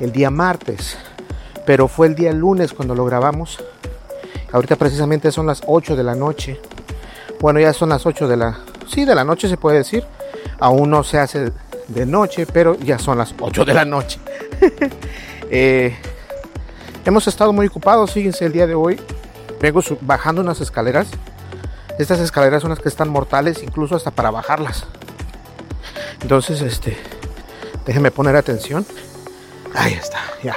el día martes, pero fue el día lunes cuando lo grabamos. Ahorita precisamente son las 8 de la noche. Bueno, ya son las 8 de la... Sí, de la noche se puede decir. Aún no se hace de noche, pero ya son las 8 de la noche. Eh, hemos estado muy ocupados, fíjense, el día de hoy. Vengo bajando unas escaleras. Estas escaleras son las que están mortales, incluso hasta para bajarlas. Entonces, este, déjenme poner atención. Ahí está, ya.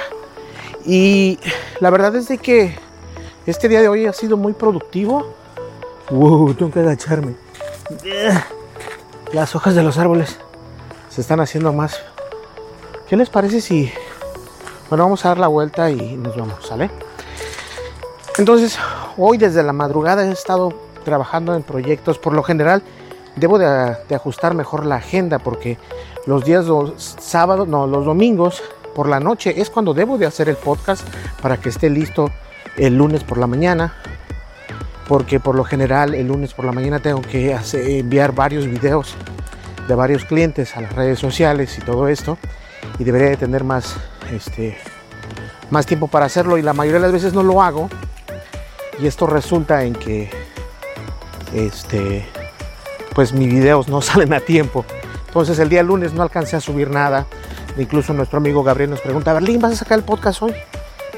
Y la verdad es de que este día de hoy ha sido muy productivo. Wow, tengo que agacharme. Las hojas de los árboles se están haciendo más. ¿Qué les parece si... Bueno, vamos a dar la vuelta y nos vamos, ¿sale? Entonces, hoy desde la madrugada he estado trabajando en proyectos. Por lo general, debo de, de ajustar mejor la agenda porque los días los sábados, no, los domingos por la noche. Es cuando debo de hacer el podcast para que esté listo el lunes por la mañana porque por lo general el lunes por la mañana tengo que enviar varios videos de varios clientes a las redes sociales y todo esto y debería de tener más este más tiempo para hacerlo y la mayoría de las veces no lo hago y esto resulta en que este pues mis videos no salen a tiempo. Entonces el día lunes no alcancé a subir nada incluso nuestro amigo Gabriel nos pregunta Berlín vas a sacar el podcast hoy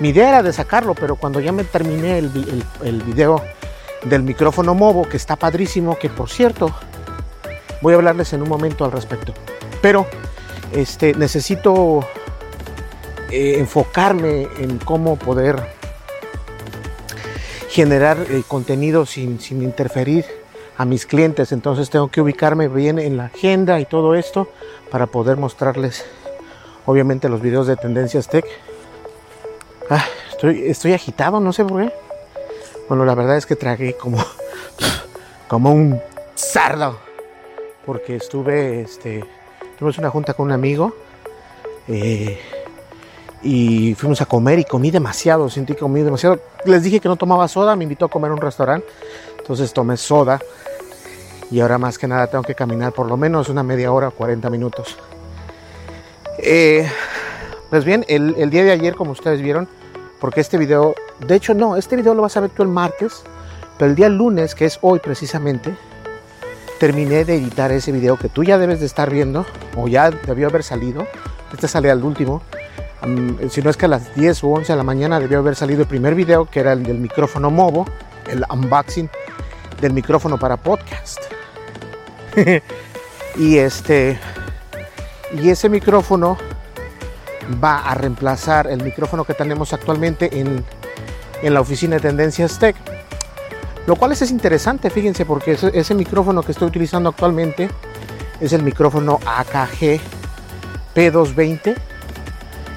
mi idea era de sacarlo pero cuando ya me terminé el, el, el video del micrófono Movo, que está padrísimo, que por cierto, voy a hablarles en un momento al respecto. Pero este, necesito eh, enfocarme en cómo poder generar eh, contenido sin interferir a mis clientes. Entonces tengo que ubicarme bien en la agenda y todo esto para poder mostrarles, obviamente, los videos de Tendencias Tech. Ah, estoy, agitado, no sé por qué. Bueno, la verdad es que tragué como, como un sardo. Porque estuve, este, tuvimos una junta con un amigo. Eh, y fuimos a comer y comí demasiado, sentí que comí demasiado. Les dije que no tomaba soda, me invitó a comer a un restaurante. Entonces tomé soda. Y ahora más que nada tengo que caminar por lo menos una media hora, 40 minutos. Eh, pues bien, el, día de ayer, como ustedes vieron, porque este video, de hecho no, este video lo vas a ver tú el martes, pero el día lunes, que es hoy precisamente, terminé de editar ese video que tú ya debes de estar viendo, o ya debió haber salido, este sale al último, si no es que a las 10 o 11 de la mañana debió haber salido el primer video, que era el del micrófono Movo, el unboxing del micrófono para podcast. y este, y ese micrófono va a reemplazar el micrófono que tenemos actualmente en, en la oficina de Tendencias Tech. Lo cual es, interesante, fíjense, porque ese, micrófono que estoy utilizando actualmente es el micrófono AKG P220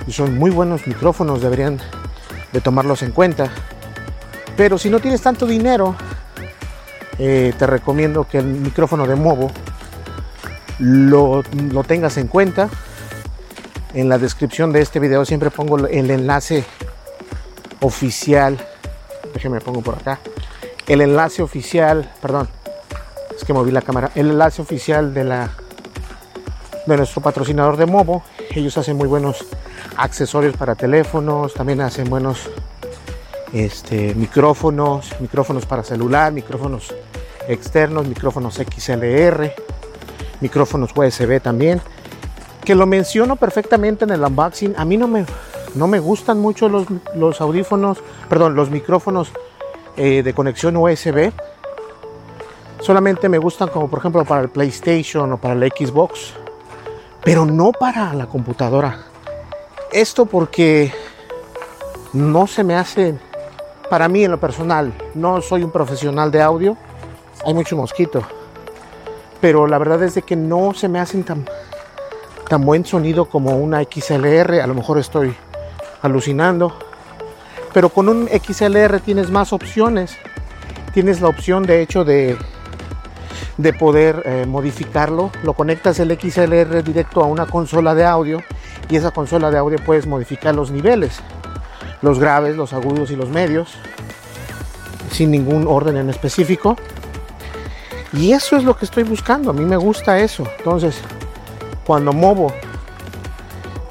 y son muy buenos micrófonos, deberían de tomarlos en cuenta. Pero si no tienes tanto dinero, eh, te recomiendo que el micrófono de Movo lo, lo tengas en cuenta en la descripción de este video siempre pongo el enlace oficial. Déjenme pongo por acá. El enlace oficial, perdón, es que moví la cámara. El enlace oficial de la de nuestro patrocinador de Movo. Ellos hacen muy buenos accesorios para teléfonos, también hacen buenos este, micrófonos, micrófonos para celular, micrófonos externos, micrófonos XLR, micrófonos USB también, que lo menciono perfectamente en el unboxing. A mí no me, no me gustan mucho los, los audífonos, perdón, los micrófonos eh, de conexión USB. Solamente me gustan como por ejemplo para el PlayStation o para el Xbox, pero no para la computadora. Esto porque no se me hace, para mí en lo personal, no soy un profesional de audio, hay mucho mosquito, pero la verdad es de que no se me hacen tan, tan buen sonido como una XLR, a lo mejor estoy alucinando, pero con un XLR tienes más opciones, tienes la opción de hecho de de poder eh, modificarlo. Lo conectas el XLR directo a una consola de audio y esa consola de audio puedes modificar los niveles, los graves, los agudos y los medios, sin ningún orden en específico. Y eso es lo que estoy buscando, a mí me gusta eso. Entonces, cuando Movo,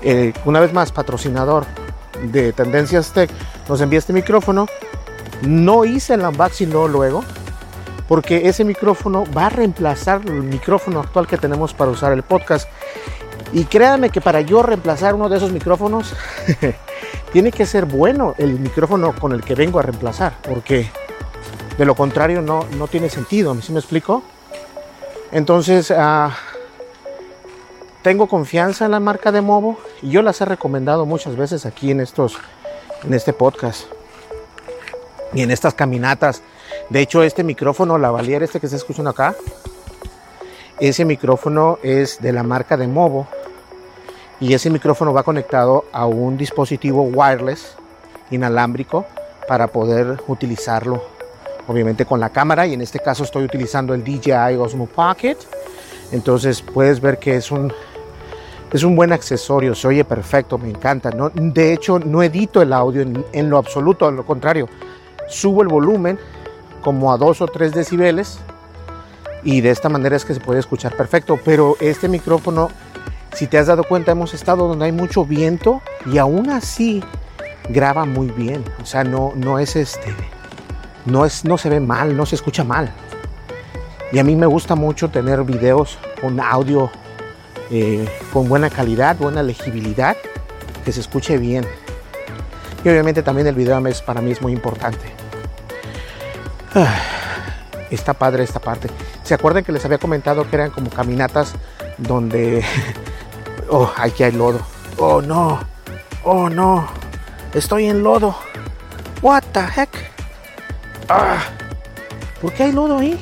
eh, una vez más patrocinador de Tendencias Tech, nos envía este micrófono, no hice el unboxing luego, porque ese micrófono va a reemplazar el micrófono actual que tenemos para usar el podcast. Y créanme que para yo reemplazar uno de esos micrófonos, tiene que ser bueno el micrófono con el que vengo a reemplazar, porque de lo contrario no, no tiene sentido, ¿sí me explico? Entonces, uh, tengo confianza en la marca de Movo y yo las he recomendado muchas veces aquí en estos en este podcast y en estas caminatas de hecho, este micrófono, la Valier, este que se escuchando acá, ese micrófono es de la marca de Movo y ese micrófono va conectado a un dispositivo wireless inalámbrico para poder utilizarlo obviamente con la cámara y en este caso estoy utilizando el DJI Osmo Pocket entonces puedes ver que es un es un buen accesorio se oye perfecto me encanta ¿no? de hecho no edito el audio en, lo absoluto al lo contrario subo el volumen como a 2 o 3 decibeles y de esta manera es que se puede escuchar perfecto. Pero este micrófono, si te has dado cuenta, hemos estado donde hay mucho viento y aún así graba muy bien. O sea, no, no es este, no, es, no se ve mal, no se escucha mal. Y a mí me gusta mucho tener videos con audio eh, con buena calidad, buena legibilidad, que se escuche bien. Y obviamente también el video para mí es muy importante. Está padre esta parte. ¿Se acuerdan que les había comentado que eran como caminatas donde... Oh, aquí hay lodo. Oh, no. Oh, no. Estoy en lodo. What the heck? Ah, ¿Por qué hay lodo ahí?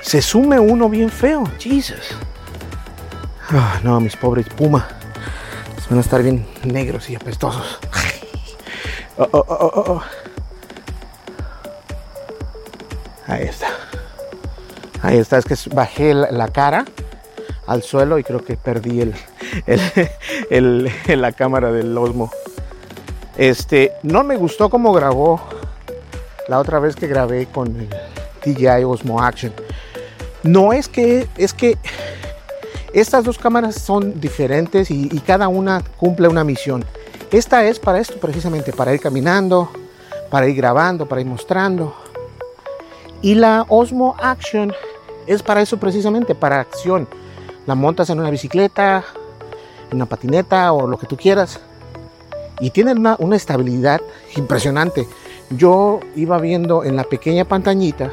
Se sume uno bien feo. Jesus. Ah, no, mis pobres puma. Van a estar bien negros y apestosos. Oh, oh, oh. Ahí está. Ahí está, es que bajé la cara al suelo y creo que perdí el, el, la cámara del Osmo. Este, no me gustó cómo grabó la otra vez que grabé con el DJI Osmo Action. No es que, es que estas dos cámaras son diferentes y, cada una cumple una misión. Esta es para esto precisamente, para ir caminando, para ir grabando, para ir mostrando y la Osmo Action es para eso precisamente, para acción. La montas en una bicicleta, en una patineta o lo que tú quieras. Y tiene una, estabilidad impresionante. Yo iba viendo en la pequeña pantallita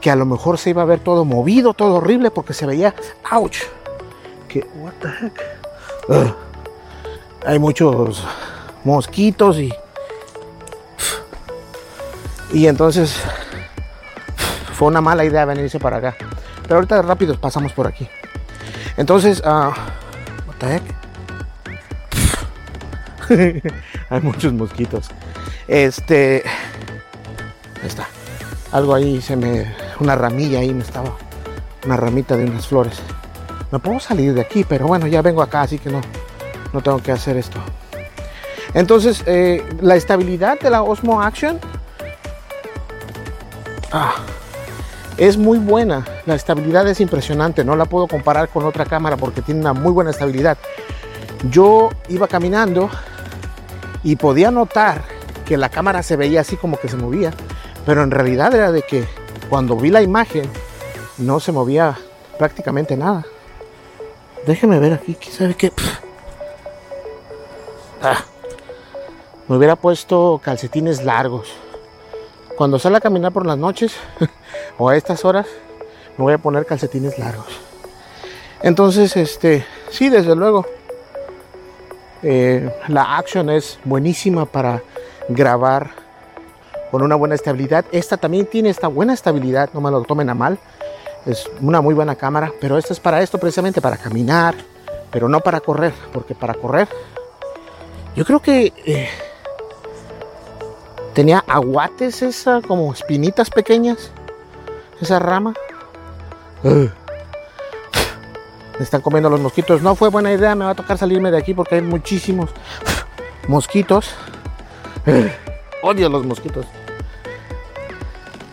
que a lo mejor se iba a ver todo movido, todo horrible, porque se veía, ouch, que, what the heck. hay muchos mosquitos y. Y entonces fue una mala idea venirse para acá. Pero ahorita rápido pasamos por aquí. Entonces, uh, what the heck? Hay muchos mosquitos. Este, está. Algo ahí se me, una ramilla ahí me estaba, una ramita de unas flores. Me puedo salir de aquí, pero bueno, ya vengo acá, así que no, no tengo que hacer esto. Entonces, eh, la estabilidad de la Osmo Action. Ah, es muy buena. La estabilidad es impresionante. No la puedo comparar con otra cámara porque tiene una muy buena estabilidad. yo iba caminando y podía notar que la cámara se veía así como que se movía, pero en realidad era de que cuando vi la imagen no se movía prácticamente nada. Déjeme ver aquí, ¿quién sabe qué? Ah, me hubiera puesto calcetines largos. Cuando salga a caminar por las noches o a estas horas, me voy a poner calcetines largos. Entonces, este, sí, desde luego, eh, la Action es buenísima para grabar con una buena estabilidad. Esta también tiene esta buena estabilidad, no me lo tomen a mal. Es una muy buena cámara, pero esta es para esto precisamente, para caminar, pero no para correr, porque para correr, yo creo que eh, tenía aguates esa, como espinitas pequeñas, esa rama. Me están comiendo los mosquitos. No fue buena idea, me va a tocar salirme de aquí porque hay muchísimos mosquitos. Odio los mosquitos.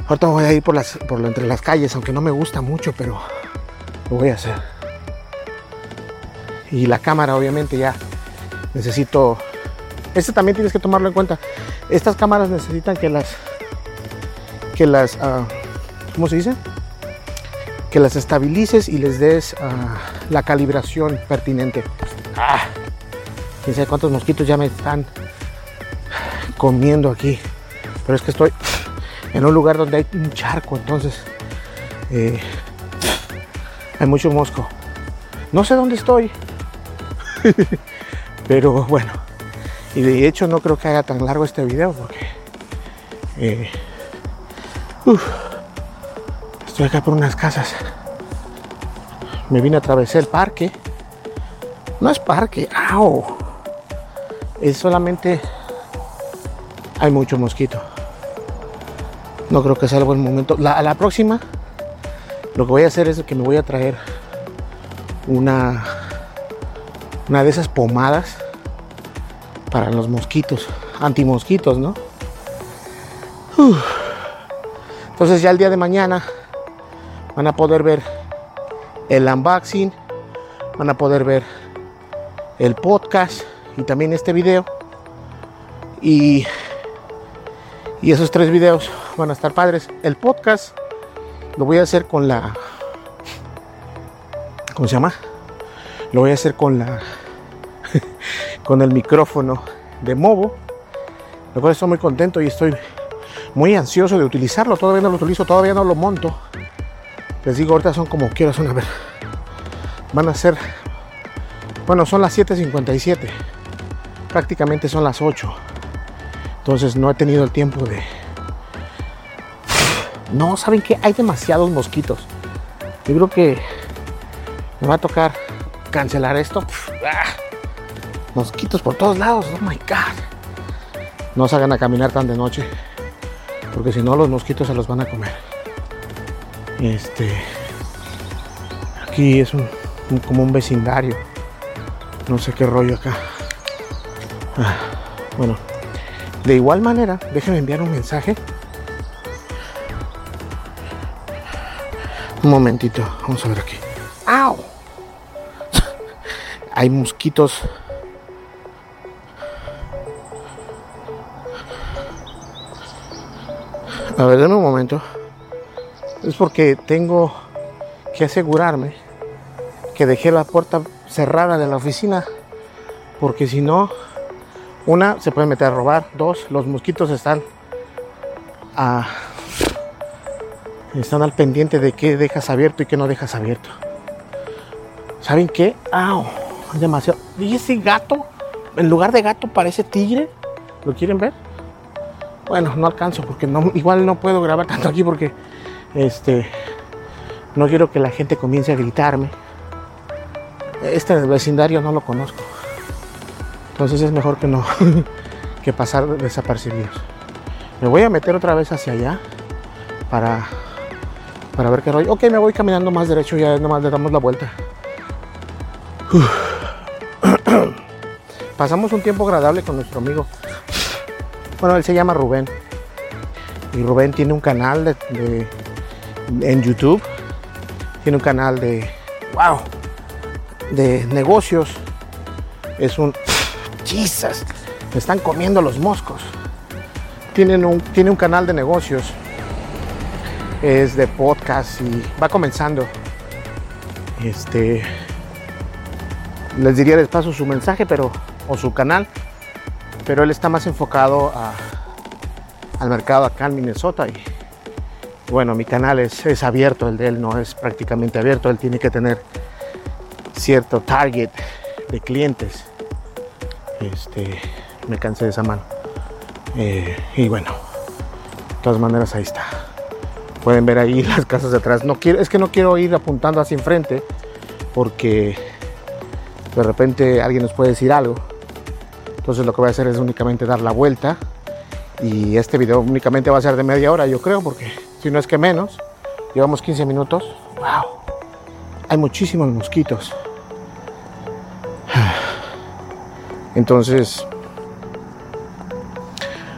Ahorita voy a ir por las por entre las calles, aunque no me gusta mucho, pero lo voy a hacer. Y la cámara, obviamente, ya necesito. Este también tienes que tomarlo en cuenta. Estas cámaras necesitan que las. que las. Uh, ¿Cómo se dice? que las estabilices y les des uh, la calibración pertinente. Ah, quién sabe cuántos mosquitos ya me están comiendo aquí. Pero es que estoy en un lugar donde hay un charco, entonces eh, hay mucho mosco. No sé dónde estoy, pero bueno. Y de hecho no creo que haga tan largo este video porque eh, Estoy acá por unas casas. Me vine a atravesar el parque. No es parque, ¡au! Es solamente. Hay mucho mosquito. No creo que sea el buen momento. La, la próxima, lo que voy a hacer es que me voy a traer una. Una de esas pomadas para los mosquitos, antimosquitos, ¿no? Entonces ya el día de mañana van a poder ver el unboxing, van a poder ver el podcast y también este video. Y, y esos tres videos van a estar padres. El podcast lo voy a hacer con la... ¿Cómo se llama? Lo voy a hacer con la... con el micrófono de Movo. Lo cual estoy muy contento y estoy muy ansioso de utilizarlo. Todavía no lo utilizo, todavía no lo monto. Les digo, ahorita son como quiero, son a ver. Van a ser, bueno, son las 7.57. Prácticamente son las 8. Entonces no he tenido el tiempo de... No, ¿saben qué? Hay demasiados mosquitos. Yo creo que me va a tocar cancelar esto. Ah, mosquitos por todos lados. Oh my god. No salgan a caminar tan de noche. Porque si no los mosquitos se los van a comer. Este. Aquí es un, como un vecindario. No sé qué rollo acá. Ah, bueno. De igual manera, déjenme enviar un mensaje. Un momentito, vamos a ver aquí. ¡Au! Hay mosquitos. A ver, denme un momento. Es porque tengo que asegurarme que dejé la puerta cerrada de la oficina. Porque si no, una, se pueden meter a robar. Dos, los mosquitos están a, están al pendiente de qué dejas abierto y qué no dejas abierto. ¿Saben qué? ¡Au! Demasiado. ¿Y ese gato? En lugar de gato parece tigre. ¿Lo quieren ver? Bueno, no alcanzo porque igual no puedo grabar tanto aquí porque este no quiero que la gente comience a gritarme. Este vecindario no lo conozco. Entonces es mejor que no que pasar desapercibidos. Me voy a meter otra vez hacia allá para para ver qué rollo. Ok, me voy caminando más derecho, ya nomás le damos la vuelta. Pasamos un tiempo agradable con nuestro amigo. Bueno, él se llama Rubén. Y Rubén tiene un canal de, en YouTube. Tiene un canal de, wow, de negocios. es un... Jesus, me están comiendo los moscos. Tienen un, tiene un canal de negocios, es de podcast y va comenzando. Este, les diría despacio su mensaje, pero o su canal, pero él está más enfocado a, al mercado acá en Minnesota y bueno, mi canal es, es abierto, el de él no es prácticamente abierto, él tiene que tener cierto target de clientes. Este, me cansé de esa mano. Eh, y bueno, de todas maneras ahí está. Pueden ver ahí las casas de atrás. No es que no quiero ir apuntando hacia enfrente porque de repente alguien nos puede decir algo. Entonces lo que voy a hacer es únicamente dar la vuelta y este video únicamente va a ser de media hora, yo creo, porque si no es que menos, llevamos 15 minutos. ¡Wow! Hay muchísimos mosquitos. Entonces,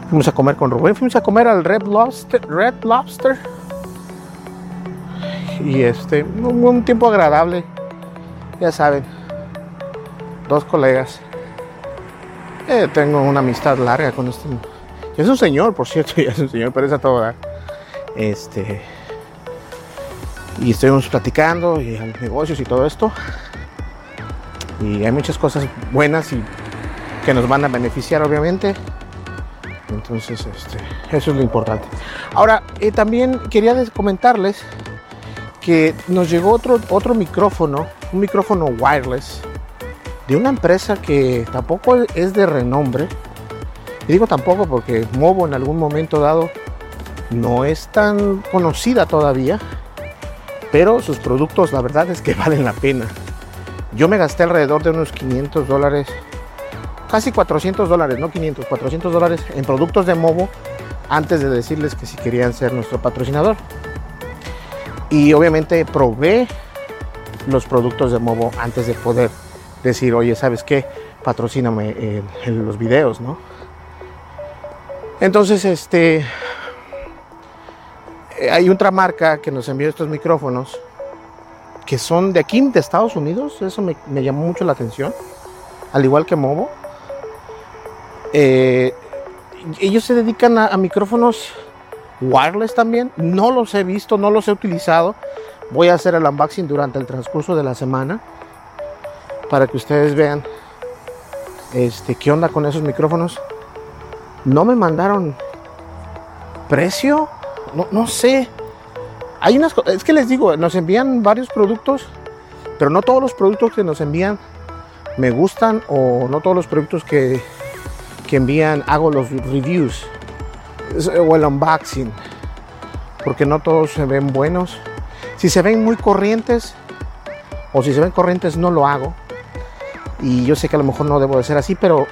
fuimos a comer con Rubén, fuimos a comer al Red Lobster, Red Lobster. Y este, un, tiempo agradable, ya saben, dos colegas. Eh, tengo una amistad larga con este. Es un señor, por cierto, ya es un señor, pero es a todo dar. Este. Y estuvimos platicando y negocios y todo esto. Y hay muchas cosas buenas y que nos van a beneficiar, obviamente. Entonces, este, eso es lo importante. Ahora, eh, también quería comentarles que nos llegó otro, otro micrófono, un micrófono wireless de una empresa que tampoco es de renombre. Y digo tampoco porque Movo en algún momento dado no es tan conocida todavía, pero sus productos la verdad es que valen la pena. Yo me gasté alrededor de unos 500 dólares, casi 400 dólares, no 500, 400 dólares en productos de Movo antes de decirles que si querían ser nuestro patrocinador. Y obviamente probé los productos de Movo antes de poder decir, oye, ¿sabes qué? Patrocíname en, en los videos, ¿no? Entonces, este, eh, hay otra marca que nos envió estos micrófonos que son de aquí, de Estados Unidos. Eso me, me llamó mucho la atención. Al igual que Movo. Eh, ellos se dedican a, micrófonos wireless también. No los he visto, no los he utilizado. Voy a hacer el unboxing durante el transcurso de la semana para que ustedes vean este, qué onda con esos micrófonos. No me mandaron precio, no, no sé. Hay unas es que les digo, nos envían varios productos, pero no todos los productos que nos envían me gustan o no todos los productos que, que envían hago los reviews o el unboxing, porque no todos se ven buenos. Si se ven muy corrientes o si se ven corrientes no lo hago. Y yo sé que a lo mejor no debo de ser así, pero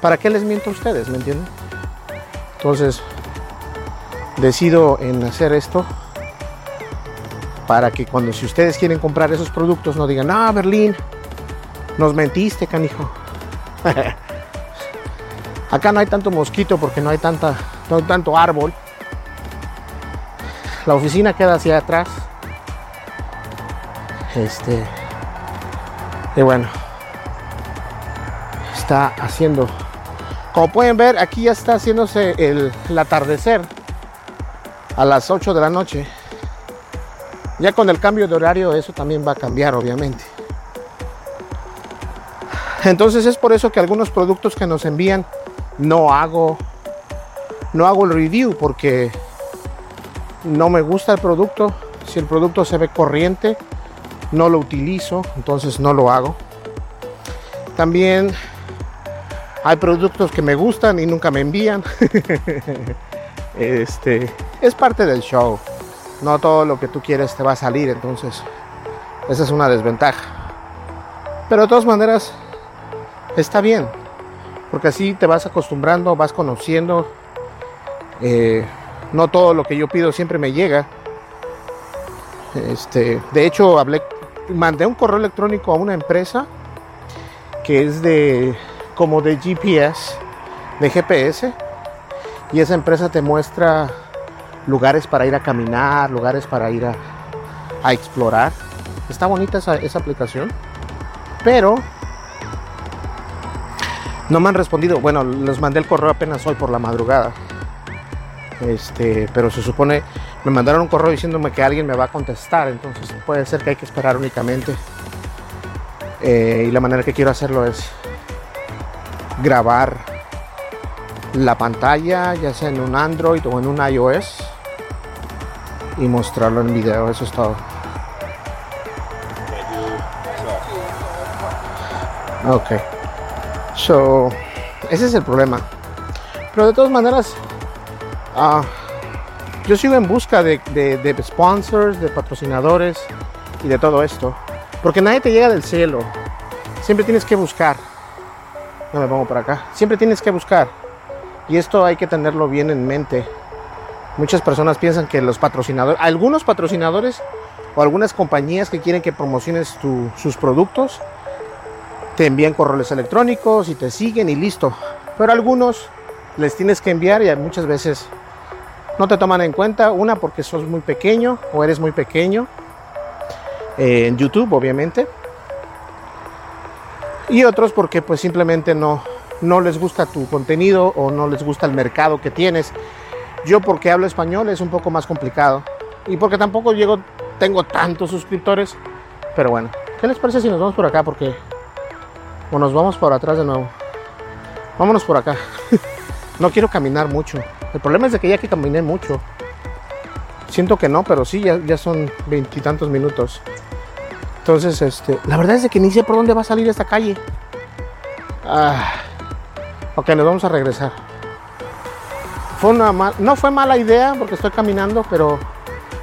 ¿para qué les miento a ustedes? ¿Me entienden? Entonces, decido en hacer esto para que cuando si ustedes quieren comprar esos productos no digan, ah, Berlín, nos mentiste, canijo. Acá no hay tanto mosquito porque no hay tanta, no hay tanto árbol. La oficina queda hacia atrás. Este. Y bueno. Está haciendo. Como pueden ver, aquí ya está haciéndose el, el atardecer a las 8 de la noche. Ya con el cambio de horario eso también va a cambiar, obviamente. Entonces es por eso que algunos productos que nos envían no hago no hago el review porque no me gusta el producto. Si el producto se ve corriente, no lo utilizo, entonces no lo hago. También hay productos que me gustan y nunca me envían. este es parte del show. No todo lo que tú quieres te va a salir, entonces esa es una desventaja. Pero de todas maneras está bien, porque así te vas acostumbrando, vas conociendo. Eh, no todo lo que yo pido siempre me llega. Este, de hecho, hablé, mandé un correo electrónico a una empresa que es de como de GPS, de GPS, y esa empresa te muestra lugares para ir a caminar, lugares para ir a, explorar. Está bonita esa, aplicación, pero No me han respondido. Bueno, les mandé el correo apenas hoy por la madrugada. Este, pero se supone, me mandaron un correo diciéndome que alguien me va a contestar. Entonces puede ser que hay que esperar únicamente. Eh, y la manera que quiero hacerlo es grabar la pantalla, ya sea en un Android o en un iOS, y mostrarlo en video. Eso es todo. Ok. So, ese es el problema. Pero de todas maneras, ah, yo sigo en busca de, de, sponsors, de patrocinadores y de todo esto. Porque nadie te llega del cielo. Siempre tienes que buscar. No me pongo por acá. Siempre tienes que buscar. Y esto hay que tenerlo bien en mente. Muchas personas piensan que los patrocinadores, algunos patrocinadores o algunas compañías que quieren que promociones sus productos, te envían correos electrónicos y te siguen y listo. Pero algunos les tienes que enviar y muchas veces no te toman en cuenta. Una porque sos muy pequeño o eres muy pequeño. Eh, en YouTube, obviamente. Y otros porque pues simplemente no, no les gusta tu contenido o no les gusta el mercado que tienes. Yo porque hablo español es un poco más complicado. Y porque tampoco llego, tengo tantos suscriptores. Pero bueno, ¿qué les parece si nos vamos por acá? Porque o nos vamos por atrás de nuevo. Vámonos por acá. no quiero caminar mucho. El problema es de que ya que caminé mucho. Siento que no, pero sí, ya, ya son veintitantos minutos. Entonces, este, la verdad es de que ni sé por dónde va a salir esta calle. Ah, ok, nos vamos a regresar. Fue una no fue mala idea porque estoy caminando, pero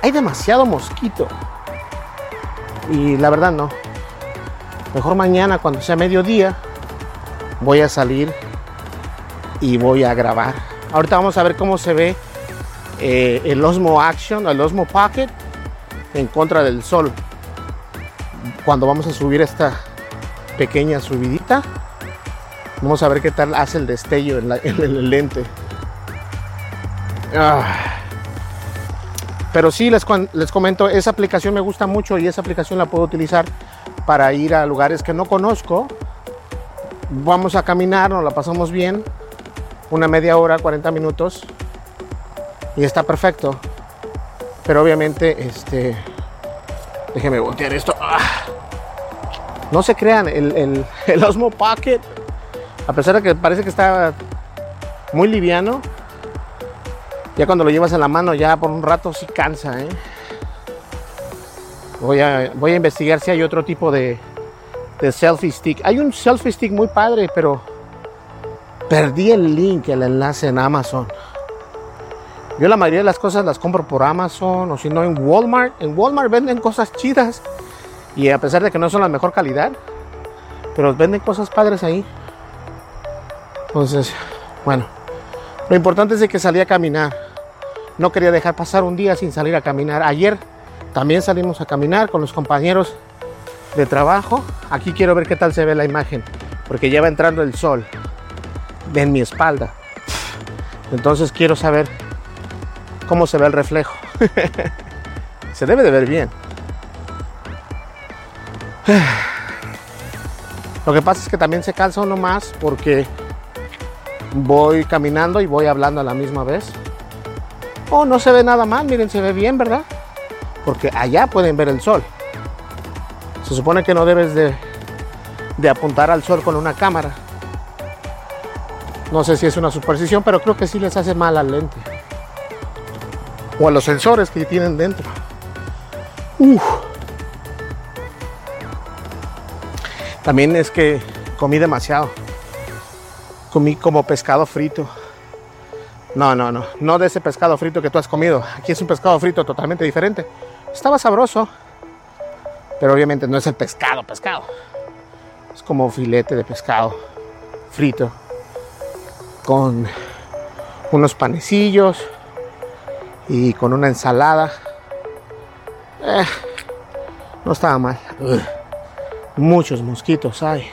hay demasiado mosquito. Y la verdad no. Mejor mañana cuando sea mediodía voy a salir y voy a grabar. Ahorita vamos a ver cómo se ve eh, el Osmo Action, el Osmo Pocket en contra del sol. Cuando vamos a subir esta pequeña subidita, vamos a ver qué tal hace el destello en, el lente. Ah. Pero sí, les, les comento, esa aplicación me gusta mucho y esa aplicación la puedo utilizar para ir a lugares que no conozco. Vamos a caminar, nos la pasamos bien, una media hora, 40 minutos y está perfecto. Pero obviamente, este, déjeme voltear esto. Ah. No se crean, el, el, Osmo Pocket, a pesar de que parece que está muy liviano, ya cuando lo llevas en la mano ya por un rato sí cansa, ¿eh? Voy a, voy a investigar si hay otro tipo de, selfie stick. Hay un selfie stick muy padre, pero perdí el link, el enlace en Amazon. Yo la mayoría de las cosas las compro por Amazon o si no en Walmart. En Walmart venden cosas chidas y a pesar de que no son la mejor calidad, pero venden cosas padres ahí. Entonces, bueno, lo importante es que salí a caminar. No quería dejar pasar un día sin salir a caminar. Ayer también salimos a caminar con los compañeros de trabajo. Aquí quiero ver qué tal se ve la imagen, porque ya va entrando el sol en mi espalda. Entonces quiero saber cómo se ve el reflejo. se debe de ver bien. Lo que pasa es que también se cansa uno más porque voy caminando y voy hablando a la misma vez. Oh, no se ve nada mal, miren, se ve bien, ¿verdad? Porque allá pueden ver el sol. Se supone que no debes de, apuntar al sol con una cámara. No sé si es una superstición, pero creo que sí les hace mal al lente. O a los sensores que tienen dentro. También es que comí demasiado. Comí como pescado frito. No, no, no. No de ese pescado frito que tú has comido. Aquí es un pescado frito totalmente diferente. Estaba sabroso, pero obviamente no es el pescado, pescado. Es como filete de pescado frito con unos panecillos y con una ensalada. Eh, no estaba mal. muchos mosquitos hay.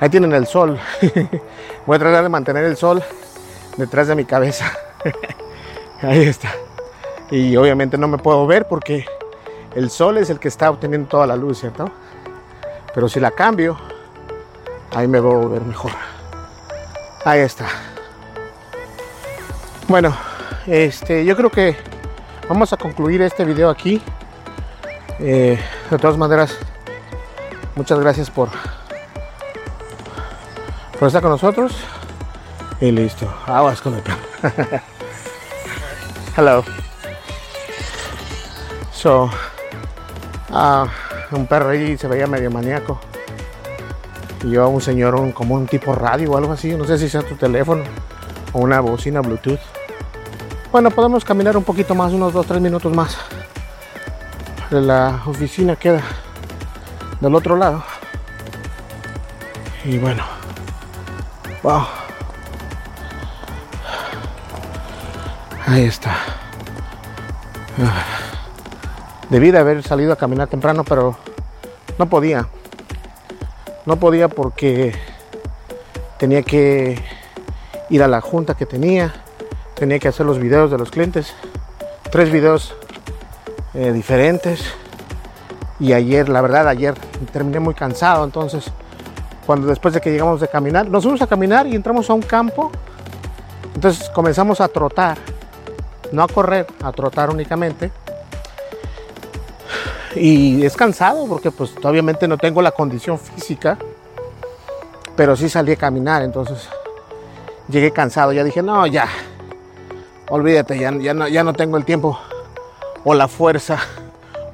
Ahí tienen el sol. Voy a tratar de mantener el sol detrás de mi cabeza. Ahí está. Y obviamente no me puedo ver porque el sol es el que está obteniendo toda la luz, ¿cierto? Pero si la cambio Ahí me voy ver mejor. Ahí está. Bueno, este, yo creo que vamos a concluir este video aquí. Eh, de todas maneras, muchas gracias por, estar con nosotros. Y listo. Aguas con el perro. Hello. So, un perro ahí se veía medio maníaco. Y yo a un señor un- como un tipo radio o algo así. No sé si sea tu teléfono o una bocina Bluetooth. Bueno, podemos caminar un poquito más, unos 2-3 minutos más. La oficina queda del otro lado. Y bueno. Wow. Ahí está. Debí de haber salido a caminar temprano, pero no podía. No podía porque tenía que ir a la junta que tenía. Tenía que hacer los videos de los clientes. Tres videos eh, diferentes. Y ayer, la verdad, ayer terminé muy cansado. Entonces, cuando después de que llegamos de caminar, nos fuimos a caminar y entramos a un campo. Entonces comenzamos a trotar. No a correr, a trotar únicamente. Y es cansado porque pues obviamente no tengo la condición física. Pero sí salí a caminar. Entonces llegué cansado. Ya dije, no, ya. Olvídate, ya, ya, no, ya no tengo el tiempo o la fuerza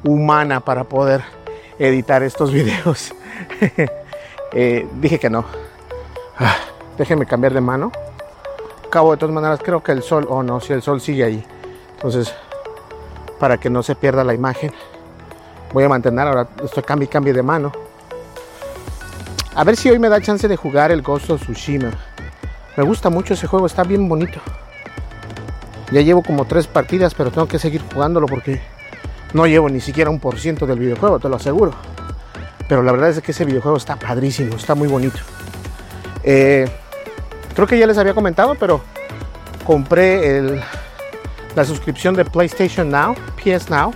humana para poder editar estos videos. Eh, dije que no. Ah, déjenme cambiar de mano. Cabo de todas maneras, creo que el sol, o no, si el sol sigue ahí. Entonces, para que no se pierda la imagen, voy a mantener ahora, estoy cambio y de mano. A ver si hoy me da chance de jugar el Ghost of Tsushima. Me gusta mucho ese juego, está bien bonito. Ya llevo como tres partidas, pero tengo que seguir jugándolo porque no llevo ni siquiera un por ciento del videojuego, te lo aseguro. Pero la verdad es que ese videojuego está padrísimo, está muy bonito. Eh, creo que ya les había comentado, pero compré la suscripción de PlayStation Now, PS Now.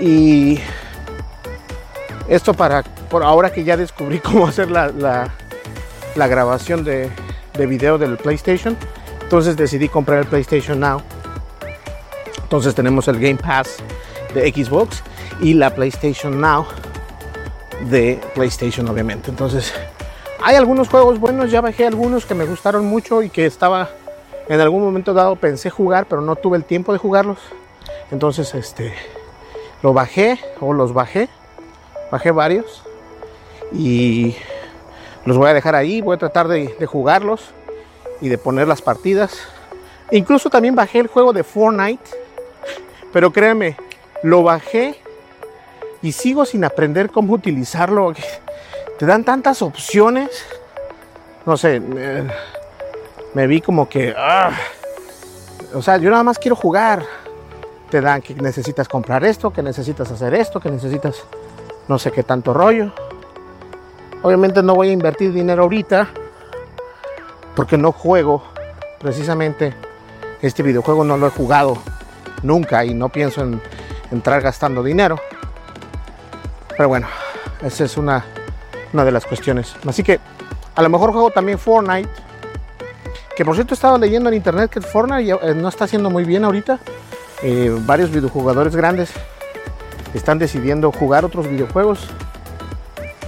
Y esto para, por ahora que ya descubrí cómo hacer la, la- grabación de, de video del PlayStation, entonces decidí comprar el PlayStation Now. Entonces tenemos el Game Pass de Xbox y la PlayStation Now de PlayStation obviamente. Entonces hay algunos juegos buenos, ya bajé algunos que me gustaron mucho y que estaba en algún momento dado pensé jugar, pero no tuve el tiempo de jugarlos. Entonces este lo bajé o los bajé. Bajé varios y los voy a dejar ahí, voy a tratar de, jugarlos y de poner las partidas. Incluso también bajé el juego de Fortnite, pero créanme, lo bajé y sigo sin aprender cómo utilizarlo. Te dan tantas opciones. No sé, me, me vi como que... ah, o sea, yo nada más quiero jugar. Te dan que necesitas comprar esto, que necesitas hacer esto, que necesitas no sé qué tanto rollo. Obviamente no voy a invertir dinero ahorita porque no juego precisamente este videojuego no lo he jugado nunca y no pienso en entrar gastando dinero. Pero bueno, esa es una, una de las cuestiones. Así que a lo mejor juego también Fortnite. Que por cierto estaba leyendo en internet que Fortnite eh, no está haciendo muy bien ahorita. Eh, varios videojugadores grandes están decidiendo jugar otros videojuegos.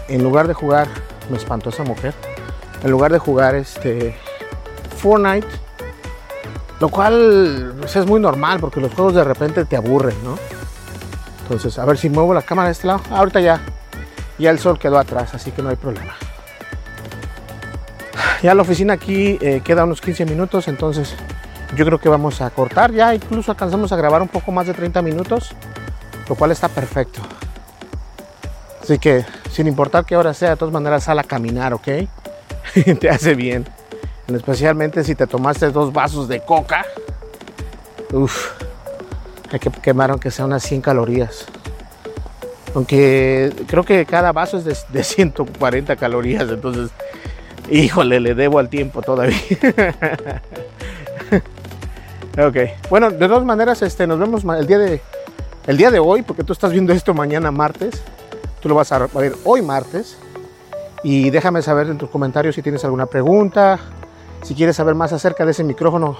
En lugar de jugar, me espantó esa mujer. En lugar de jugar este Fortnite. Lo cual pues, es muy normal porque los juegos de repente te aburren, ¿no? Entonces, a ver si muevo la cámara de este lado. Ah, ahorita ya, ya el sol quedó atrás, así que no hay problema. Ya la oficina aquí eh, queda unos 15 minutos, entonces yo creo que vamos a cortar. Ya incluso alcanzamos a grabar un poco más de 30 minutos, lo cual está perfecto. Así que, sin importar qué hora sea, de todas maneras sal a caminar, ¿ok? te hace bien. Especialmente si te tomaste dos vasos de coca. Uf, hay que quemar aunque sea unas 100 calorías. Aunque creo que cada vaso es de, de 140 calorías, entonces, híjole, le debo al tiempo todavía. ok, bueno, de todas maneras, este, nos vemos el día de, el día de hoy, porque tú estás viendo esto mañana martes. Tú lo vas a ver hoy martes. Y déjame saber en tus comentarios si tienes alguna pregunta, si quieres saber más acerca de ese micrófono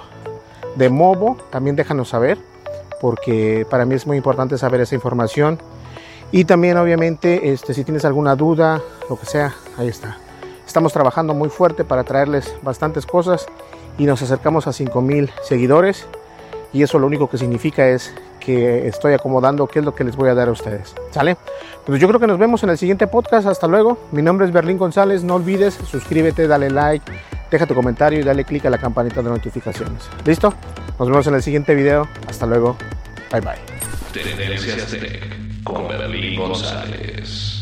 de Movo, también déjanos saber, porque para mí es muy importante saber esa información. Y también obviamente este, si tienes alguna duda, lo que sea, ahí está. Estamos trabajando muy fuerte para traerles bastantes cosas y nos acercamos a 5000 seguidores y eso lo único que significa es que estoy acomodando qué es lo que les voy a dar a ustedes. ¿Sale? Pues yo creo que nos vemos en el siguiente podcast. Hasta luego. Mi nombre es Berlín González. No olvides, suscríbete, dale like, deja tu comentario y dale click a la campanita de notificaciones. ¿Listo? Nos vemos en el siguiente video. Hasta luego. Bye bye. Tendencias Tech con Berlín González.